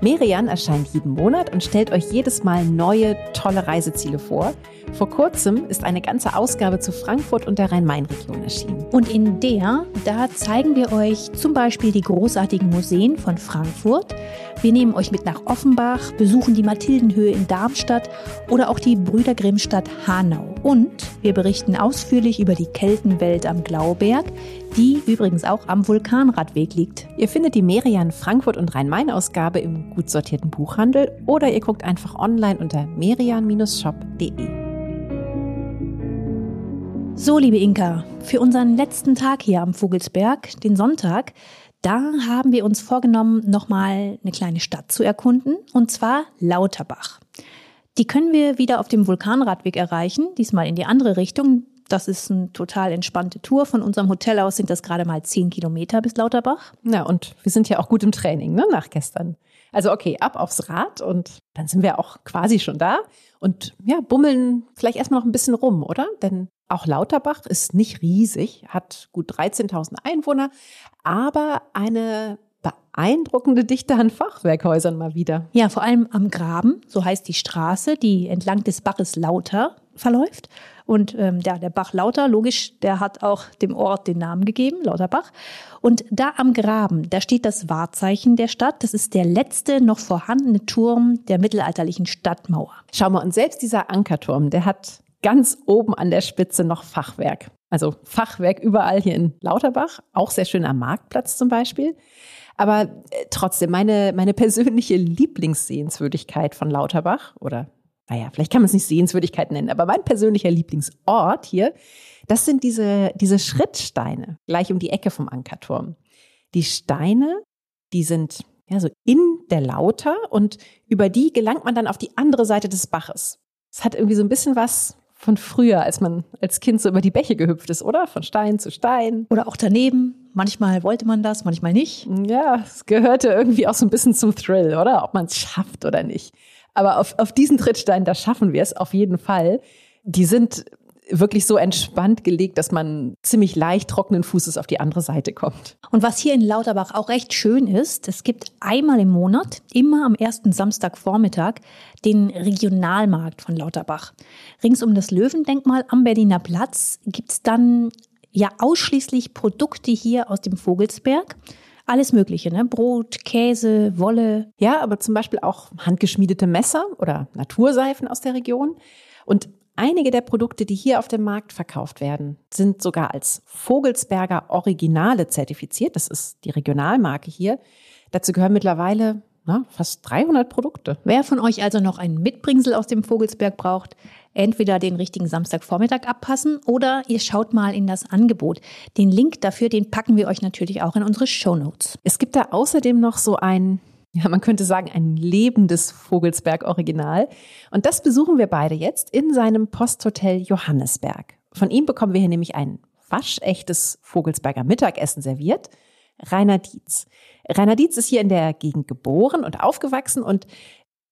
Merian erscheint jeden Monat und stellt euch jedes Mal neue, tolle Reiseziele vor. Vor kurzem ist eine ganze Ausgabe zu Frankfurt und der Rhein-Main-Region erschienen. Und in der, da zeigen wir euch zum Beispiel die großartigen Museen von Frankfurt. Wir nehmen euch mit nach Offenbach, besuchen die Mathildenhöhe in Darmstadt oder auch die Brüder Grimmstadt Hanau. Und wir berichten ausführlich über die Keltenwelt am Glauberg, die übrigens auch am Vulkanradweg liegt. Ihr findet die Merian Frankfurt und Rhein-Main-Ausgabe im gut sortierten Buchhandel oder ihr guckt einfach online unter merian-shop.de. So, liebe Inka, für unseren letzten Tag hier am Vogelsberg, den Sonntag, da haben wir uns vorgenommen, nochmal eine kleine Stadt zu erkunden, und zwar Lauterbach. Die können wir wieder auf dem Vulkanradweg erreichen, diesmal in die andere Richtung, das ist eine total entspannte Tour. Von unserem Hotel aus sind das gerade mal zehn Kilometer bis Lauterbach. Ja, und wir sind ja auch gut im Training, ne, nach gestern. Also okay, ab aufs Rad und dann sind wir auch quasi schon da und ja, bummeln vielleicht erstmal noch ein bisschen rum, oder? Denn auch Lauterbach ist nicht riesig, hat gut 13.000 Einwohner, aber eine beeindruckende Dichte an Fachwerkhäusern mal wieder. Ja, vor allem am Graben, so heißt die Straße, die entlang des Baches Lauter verläuft. Und ähm, ja, der Bach Lauter, logisch, der hat auch dem Ort den Namen gegeben, Lauterbach. Und da am Graben, da steht das Wahrzeichen der Stadt. Das ist der letzte noch vorhandene Turm der mittelalterlichen Stadtmauer. Schau mal, und selbst dieser Ankerturm, der hat ganz oben an der Spitze noch Fachwerk. Also Fachwerk überall hier in Lauterbach, auch sehr schön am Marktplatz zum Beispiel. Aber äh, trotzdem, meine, meine persönliche Lieblingssehenswürdigkeit von Lauterbach oder naja, vielleicht kann man es nicht Sehenswürdigkeit nennen, aber mein persönlicher Lieblingsort hier, das sind diese, diese Schrittsteine gleich um die Ecke vom Ankerturm. Die Steine, die sind ja so in der Lauter und über die gelangt man dann auf die andere Seite des Baches. Es hat irgendwie so ein bisschen was von früher, als man als Kind so über die Bäche gehüpft ist, oder? Von Stein zu Stein. Oder auch daneben. Manchmal wollte man das, manchmal nicht. Ja, es gehörte irgendwie auch so ein bisschen zum Thrill, oder? Ob man es schafft oder nicht. Aber auf, auf diesen Trittstein, da schaffen wir es auf jeden Fall. Die sind wirklich so entspannt gelegt, dass man ziemlich leicht trockenen Fußes auf die andere Seite kommt. Und was hier in Lauterbach auch recht schön ist, es gibt einmal im Monat, immer am ersten Samstagvormittag, den Regionalmarkt von Lauterbach. Rings um das Löwendenkmal am Berliner Platz gibt's dann ja ausschließlich Produkte hier aus dem Vogelsberg alles Mögliche, ne? Brot, Käse, Wolle. Ja, aber zum Beispiel auch handgeschmiedete Messer oder Naturseifen aus der Region. Und Einige der Produkte, die hier auf dem Markt verkauft werden, sind sogar als Vogelsberger Originale zertifiziert. Das ist die Regionalmarke hier. Dazu gehören mittlerweile na, fast 300 Produkte. Wer von euch also noch ein Mitbringsel aus dem Vogelsberg braucht, entweder den richtigen Samstagvormittag abpassen oder ihr schaut mal in das Angebot. Den Link dafür, den packen wir euch natürlich auch in unsere Show Notes. Es gibt da außerdem noch so ein ja, man könnte sagen, ein lebendes Vogelsberg-Original. Und das besuchen wir beide jetzt in seinem Posthotel Johannesberg. Von ihm bekommen wir hier nämlich ein waschechtes Vogelsberger Mittagessen serviert. Rainer Dietz. Rainer Dietz ist hier in der Gegend geboren und aufgewachsen und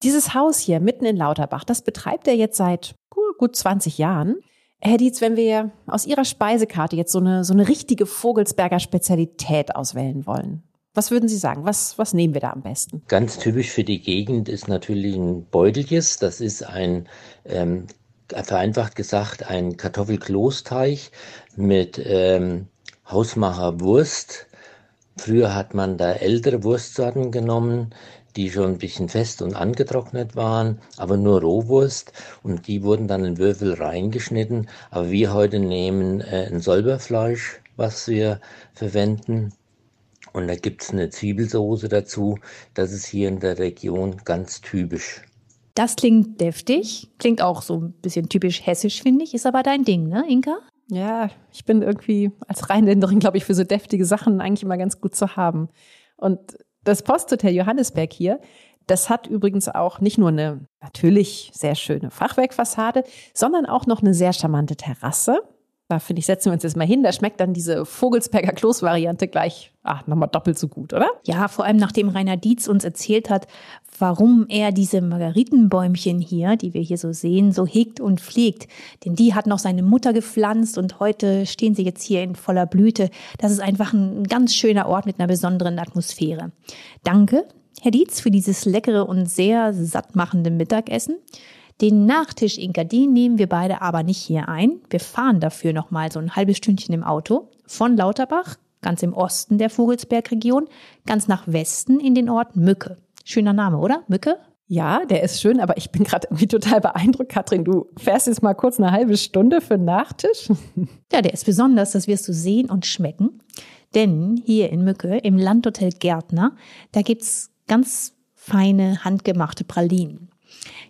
dieses Haus hier mitten in Lauterbach, das betreibt er jetzt seit gut 20 Jahren. Herr Dietz, wenn wir aus Ihrer Speisekarte jetzt so eine, so eine richtige Vogelsberger Spezialität auswählen wollen, was würden Sie sagen? Was, was nehmen wir da am besten? Ganz typisch für die Gegend ist natürlich ein Beuteljes. Das ist ein, ähm, vereinfacht gesagt, ein Kartoffelklosteig mit ähm, Hausmacher Wurst. Früher hat man da ältere Wurstsorten genommen, die schon ein bisschen fest und angetrocknet waren, aber nur Rohwurst und die wurden dann in Würfel reingeschnitten. Aber wir heute nehmen äh, ein Solberfleisch, was wir verwenden und da gibt es eine Zwiebelsoße dazu. Das ist hier in der Region ganz typisch. Das klingt deftig, klingt auch so ein bisschen typisch hessisch, finde ich. Ist aber dein Ding, ne, Inka? Ja, ich bin irgendwie als Rheinländerin, glaube ich, für so deftige Sachen eigentlich immer ganz gut zu haben. Und das Posthotel Johannesberg hier, das hat übrigens auch nicht nur eine natürlich sehr schöne Fachwerkfassade, sondern auch noch eine sehr charmante Terrasse. Da finde ich, setzen wir uns jetzt mal hin. Da schmeckt dann diese Vogelsberger Kloß-Variante gleich ach, nochmal doppelt so gut, oder? Ja, vor allem nachdem Rainer Dietz uns erzählt hat, warum er diese Margaritenbäumchen hier, die wir hier so sehen, so hegt und pflegt. Denn die hat noch seine Mutter gepflanzt und heute stehen sie jetzt hier in voller Blüte. Das ist einfach ein ganz schöner Ort mit einer besonderen Atmosphäre. Danke, Herr Dietz, für dieses leckere und sehr sattmachende Mittagessen. Den Nachtisch Inka, den nehmen wir beide aber nicht hier ein. Wir fahren dafür noch mal so ein halbes Stündchen im Auto von Lauterbach, ganz im Osten der Vogelsbergregion, ganz nach Westen in den Ort Mücke. Schöner Name, oder? Mücke? Ja, der ist schön, aber ich bin gerade irgendwie total beeindruckt, Katrin. Du fährst jetzt mal kurz eine halbe Stunde für den Nachtisch. Ja, der ist besonders, das wirst du sehen und schmecken. Denn hier in Mücke, im Landhotel Gärtner, da gibt's ganz feine handgemachte Pralinen.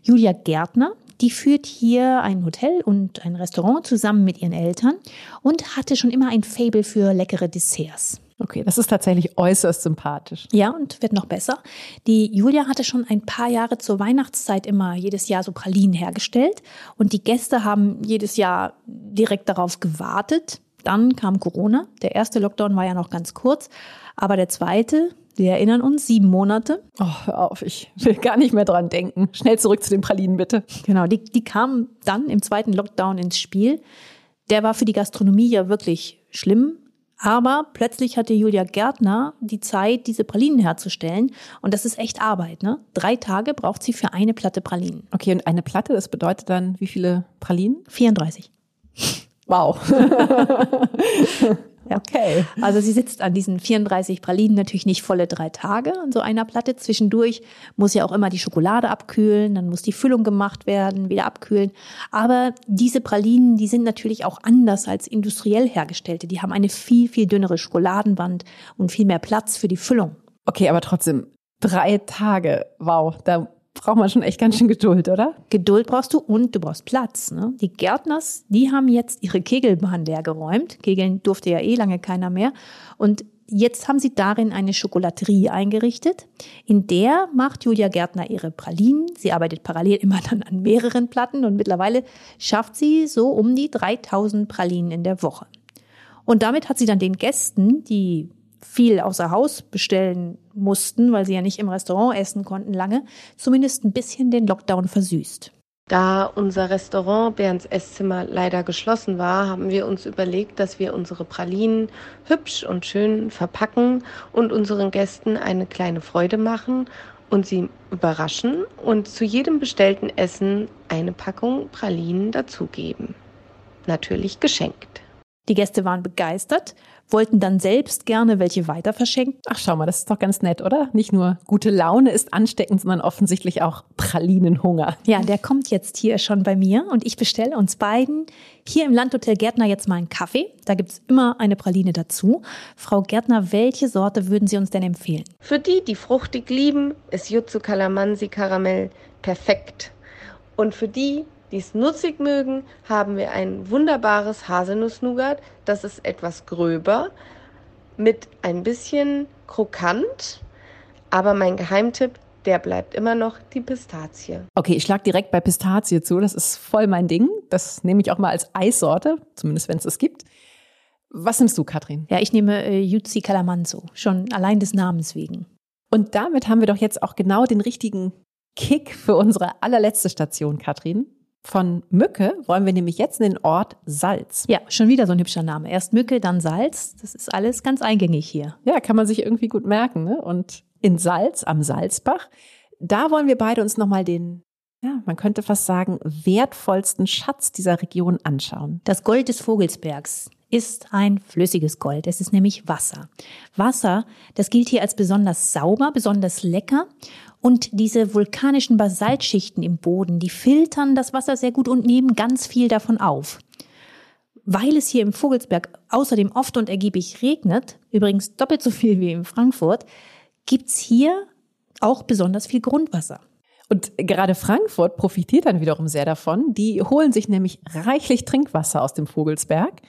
Julia Gärtner, die führt hier ein Hotel und ein Restaurant zusammen mit ihren Eltern und hatte schon immer ein Fable für leckere Desserts. Okay, das ist tatsächlich äußerst sympathisch. Ja, und wird noch besser. Die Julia hatte schon ein paar Jahre zur Weihnachtszeit immer jedes Jahr so Pralinen hergestellt und die Gäste haben jedes Jahr direkt darauf gewartet. Dann kam Corona. Der erste Lockdown war ja noch ganz kurz, aber der zweite, wir erinnern uns, sieben Monate. Oh, hör auf, ich will gar nicht mehr dran denken. Schnell zurück zu den Pralinen, bitte. Genau, die, die kamen dann im zweiten Lockdown ins Spiel. Der war für die Gastronomie ja wirklich schlimm. Aber plötzlich hatte Julia Gärtner die Zeit, diese Pralinen herzustellen. Und das ist echt Arbeit. Ne? Drei Tage braucht sie für eine Platte Pralinen. Okay, und eine Platte, das bedeutet dann wie viele Pralinen? 34. Wow. Okay. Also sie sitzt an diesen 34 Pralinen natürlich nicht volle drei Tage an so einer Platte. Zwischendurch muss ja auch immer die Schokolade abkühlen, dann muss die Füllung gemacht werden, wieder abkühlen. Aber diese Pralinen, die sind natürlich auch anders als industriell hergestellte. Die haben eine viel, viel dünnere Schokoladenwand und viel mehr Platz für die Füllung. Okay, aber trotzdem drei Tage. Wow, da braucht man schon echt ganz schön Geduld, oder? Geduld brauchst du und du brauchst Platz. Ne? Die Gärtners, die haben jetzt ihre Kegelbahn leer geräumt. Kegeln durfte ja eh lange keiner mehr. Und jetzt haben sie darin eine Schokolaterie eingerichtet. In der macht Julia Gärtner ihre Pralinen. Sie arbeitet parallel immer dann an mehreren Platten und mittlerweile schafft sie so um die 3000 Pralinen in der Woche. Und damit hat sie dann den Gästen, die viel außer Haus bestellen mussten, weil sie ja nicht im Restaurant essen konnten lange, zumindest ein bisschen den Lockdown versüßt. Da unser Restaurant Bärens Esszimmer leider geschlossen war, haben wir uns überlegt, dass wir unsere Pralinen hübsch und schön verpacken und unseren Gästen eine kleine Freude machen und sie überraschen und zu jedem bestellten Essen eine Packung Pralinen dazugeben. Natürlich geschenkt. Die Gäste waren begeistert, wollten dann selbst gerne welche weiter verschenken. Ach, schau mal, das ist doch ganz nett, oder? Nicht nur gute Laune ist ansteckend, sondern offensichtlich auch Pralinenhunger. Ja, der kommt jetzt hier schon bei mir und ich bestelle uns beiden hier im Landhotel Gärtner jetzt mal einen Kaffee. Da gibt's immer eine Praline dazu. Frau Gärtner, welche Sorte würden Sie uns denn empfehlen? Für die, die fruchtig lieben, ist Jutsu Calamansi Karamell perfekt. Und für die, die es nutzig mögen, haben wir ein wunderbares Haselnuss-Nougat. Das ist etwas gröber, mit ein bisschen krokant. Aber mein Geheimtipp, der bleibt immer noch die Pistazie. Okay, ich schlage direkt bei Pistazie zu. Das ist voll mein Ding. Das nehme ich auch mal als Eissorte, zumindest wenn es es gibt. Was nimmst du, Katrin? Ja, ich nehme äh, Calamanzo, schon allein des Namens wegen. Und damit haben wir doch jetzt auch genau den richtigen Kick für unsere allerletzte Station, Katrin. Von Mücke wollen wir nämlich jetzt in den Ort Salz. Ja, schon wieder so ein hübscher Name. Erst Mücke, dann Salz. Das ist alles ganz eingängig hier. Ja, kann man sich irgendwie gut merken. Ne? Und in Salz, am Salzbach, da wollen wir beide uns nochmal den, ja, man könnte fast sagen, wertvollsten Schatz dieser Region anschauen. Das Gold des Vogelsbergs ist ein flüssiges Gold. Es ist nämlich Wasser. Wasser, das gilt hier als besonders sauber, besonders lecker und diese vulkanischen Basaltschichten im Boden, die filtern das Wasser sehr gut und nehmen ganz viel davon auf. Weil es hier im Vogelsberg außerdem oft und ergiebig regnet, übrigens doppelt so viel wie in Frankfurt, gibt's hier auch besonders viel Grundwasser. Und gerade Frankfurt profitiert dann wiederum sehr davon. Die holen sich nämlich reichlich Trinkwasser aus dem Vogelsberg.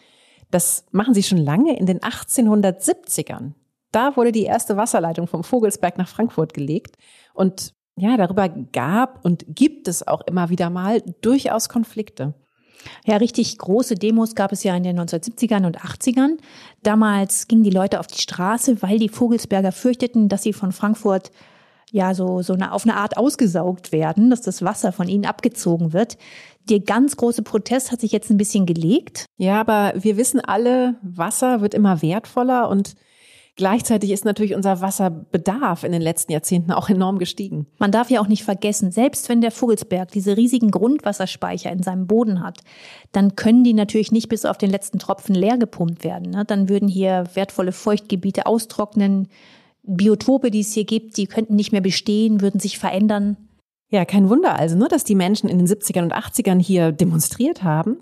Das machen sie schon lange in den 1870ern. Da wurde die erste Wasserleitung vom Vogelsberg nach Frankfurt gelegt. Und ja, darüber gab und gibt es auch immer wieder mal durchaus Konflikte. Ja, richtig große Demos gab es ja in den 1970ern und 80ern. Damals gingen die Leute auf die Straße, weil die Vogelsberger fürchteten, dass sie von Frankfurt ja so, so eine, auf eine Art ausgesaugt werden, dass das Wasser von ihnen abgezogen wird. Der ganz große Protest hat sich jetzt ein bisschen gelegt. Ja, aber wir wissen alle, Wasser wird immer wertvoller und Gleichzeitig ist natürlich unser Wasserbedarf in den letzten Jahrzehnten auch enorm gestiegen. Man darf ja auch nicht vergessen, selbst wenn der Vogelsberg diese riesigen Grundwasserspeicher in seinem Boden hat, dann können die natürlich nicht bis auf den letzten Tropfen leer gepumpt werden. Ne? Dann würden hier wertvolle Feuchtgebiete austrocknen. Biotope, die es hier gibt, die könnten nicht mehr bestehen, würden sich verändern. Ja, kein Wunder also, nur, dass die Menschen in den 70ern und 80ern hier demonstriert haben.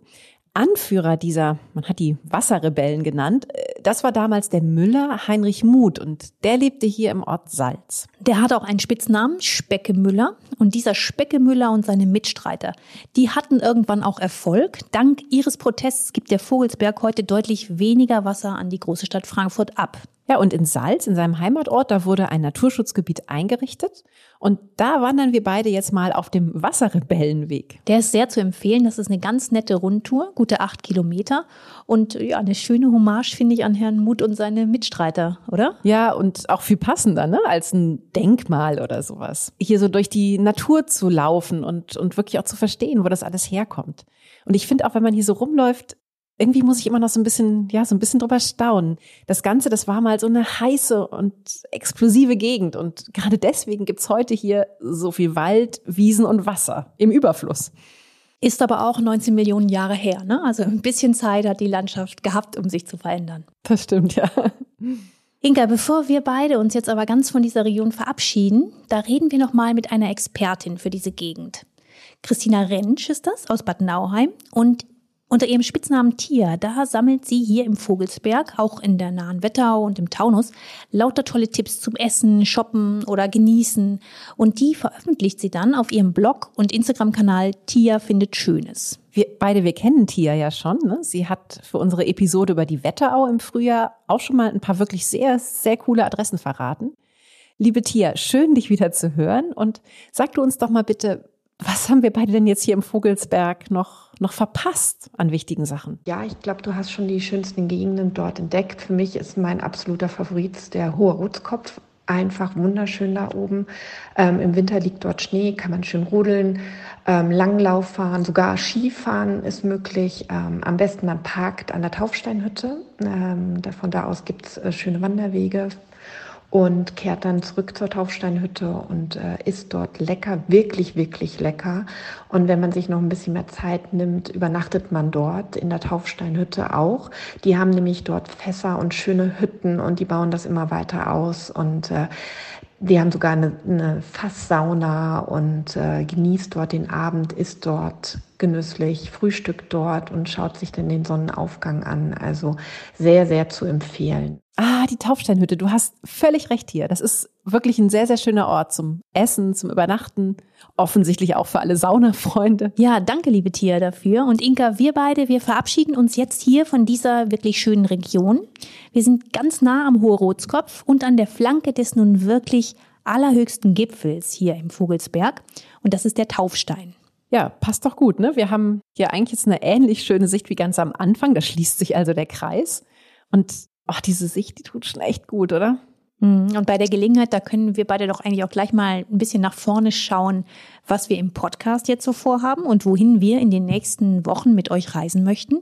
Anführer dieser, man hat die Wasserrebellen genannt, äh, das war damals der Müller Heinrich Muth und der lebte hier im Ort Salz. Der hat auch einen Spitznamen, Specke Müller. Und dieser Specke Müller und seine Mitstreiter, die hatten irgendwann auch Erfolg. Dank ihres Protests gibt der Vogelsberg heute deutlich weniger Wasser an die große Stadt Frankfurt ab. Ja, und in Salz, in seinem Heimatort, da wurde ein Naturschutzgebiet eingerichtet. Und da wandern wir beide jetzt mal auf dem Wasserrebellenweg. Der ist sehr zu empfehlen. Das ist eine ganz nette Rundtour, gute acht Kilometer. Und ja, eine schöne Hommage finde ich an Herrn Muth und seine Mitstreiter, oder? Ja, und auch viel passender, ne? Als ein Denkmal oder sowas. Hier so durch die Natur zu laufen und, und wirklich auch zu verstehen, wo das alles herkommt. Und ich finde auch, wenn man hier so rumläuft, irgendwie muss ich immer noch so ein bisschen, ja, so ein bisschen drüber staunen. Das Ganze, das war mal so eine heiße und explosive Gegend. Und gerade deswegen gibt's heute hier so viel Wald, Wiesen und Wasser im Überfluss. Ist aber auch 19 Millionen Jahre her, ne? Also ein bisschen Zeit hat die Landschaft gehabt, um sich zu verändern. Das stimmt, ja. Inga, bevor wir beide uns jetzt aber ganz von dieser Region verabschieden, da reden wir noch mal mit einer Expertin für diese Gegend. Christina Rentsch ist das aus Bad Nauheim und unter ihrem Spitznamen Tia, da sammelt sie hier im Vogelsberg, auch in der nahen Wetterau und im Taunus, lauter tolle Tipps zum Essen, Shoppen oder Genießen. Und die veröffentlicht sie dann auf ihrem Blog und Instagram-Kanal Tia findet Schönes. Wir beide, wir kennen Tia ja schon. Ne? Sie hat für unsere Episode über die Wetterau im Frühjahr auch schon mal ein paar wirklich sehr, sehr coole Adressen verraten. Liebe Tia, schön dich wieder zu hören und sag du uns doch mal bitte, was haben wir beide denn jetzt hier im Vogelsberg noch, noch verpasst an wichtigen Sachen? Ja, ich glaube, du hast schon die schönsten Gegenden dort entdeckt. Für mich ist mein absoluter Favorit der Hohe Rotskopf. Einfach wunderschön da oben. Ähm, Im Winter liegt dort Schnee, kann man schön rodeln, ähm, Langlauf fahren, sogar Skifahren ist möglich. Ähm, am besten man parkt an der Taufsteinhütte. Ähm, von da aus gibt's äh, schöne Wanderwege und kehrt dann zurück zur Taufsteinhütte und äh, isst dort lecker, wirklich, wirklich lecker. Und wenn man sich noch ein bisschen mehr Zeit nimmt, übernachtet man dort in der Taufsteinhütte auch. Die haben nämlich dort Fässer und schöne Hütten und die bauen das immer weiter aus und äh, die haben sogar eine, eine Fasssauna und äh, genießt dort den Abend, isst dort genüsslich, frühstückt dort und schaut sich dann den Sonnenaufgang an. Also sehr, sehr zu empfehlen. Ah, die Taufsteinhütte. Du hast völlig recht hier. Das ist wirklich ein sehr, sehr schöner Ort zum Essen, zum Übernachten. Offensichtlich auch für alle Saunafreunde. Ja, danke, liebe Tia, dafür. Und Inka, wir beide, wir verabschieden uns jetzt hier von dieser wirklich schönen Region. Wir sind ganz nah am Hohe-Rotskopf und an der Flanke des nun wirklich allerhöchsten Gipfels hier im Vogelsberg. Und das ist der Taufstein. Ja, passt doch gut, ne? Wir haben hier eigentlich jetzt eine ähnlich schöne Sicht wie ganz am Anfang. Da schließt sich also der Kreis. Und ach, diese Sicht, die tut schon echt gut, oder? Mhm. Und bei der Gelegenheit, da können wir beide doch eigentlich auch gleich mal ein bisschen nach vorne schauen, was wir im Podcast jetzt so vorhaben und wohin wir in den nächsten Wochen mit euch reisen möchten.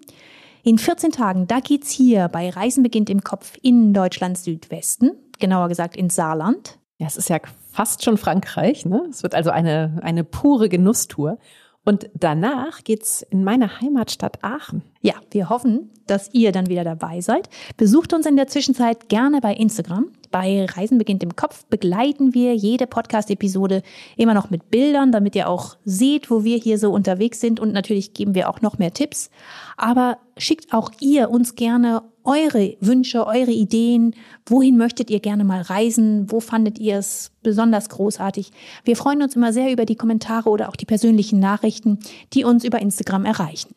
In 14 Tagen, da geht's hier bei Reisen beginnt im Kopf in Deutschlands Südwesten, genauer gesagt ins Saarland. Ja, es ist ja fast schon Frankreich, ne? Es wird also eine, eine pure Genusstour. Und danach geht's in meine Heimatstadt Aachen. Ja, wir hoffen, dass ihr dann wieder dabei seid. Besucht uns in der Zwischenzeit gerne bei Instagram. Bei Reisen beginnt im Kopf begleiten wir jede Podcast-Episode immer noch mit Bildern, damit ihr auch seht, wo wir hier so unterwegs sind. Und natürlich geben wir auch noch mehr Tipps. Aber schickt auch ihr uns gerne eure Wünsche, eure Ideen. Wohin möchtet ihr gerne mal reisen? Wo fandet ihr es besonders großartig? Wir freuen uns immer sehr über die Kommentare oder auch die persönlichen Nachrichten, die uns über Instagram erreichen.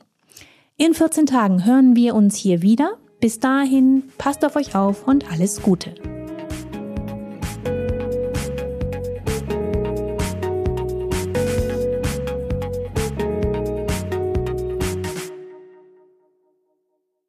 In 14 Tagen hören wir uns hier wieder. Bis dahin, passt auf euch auf und alles Gute.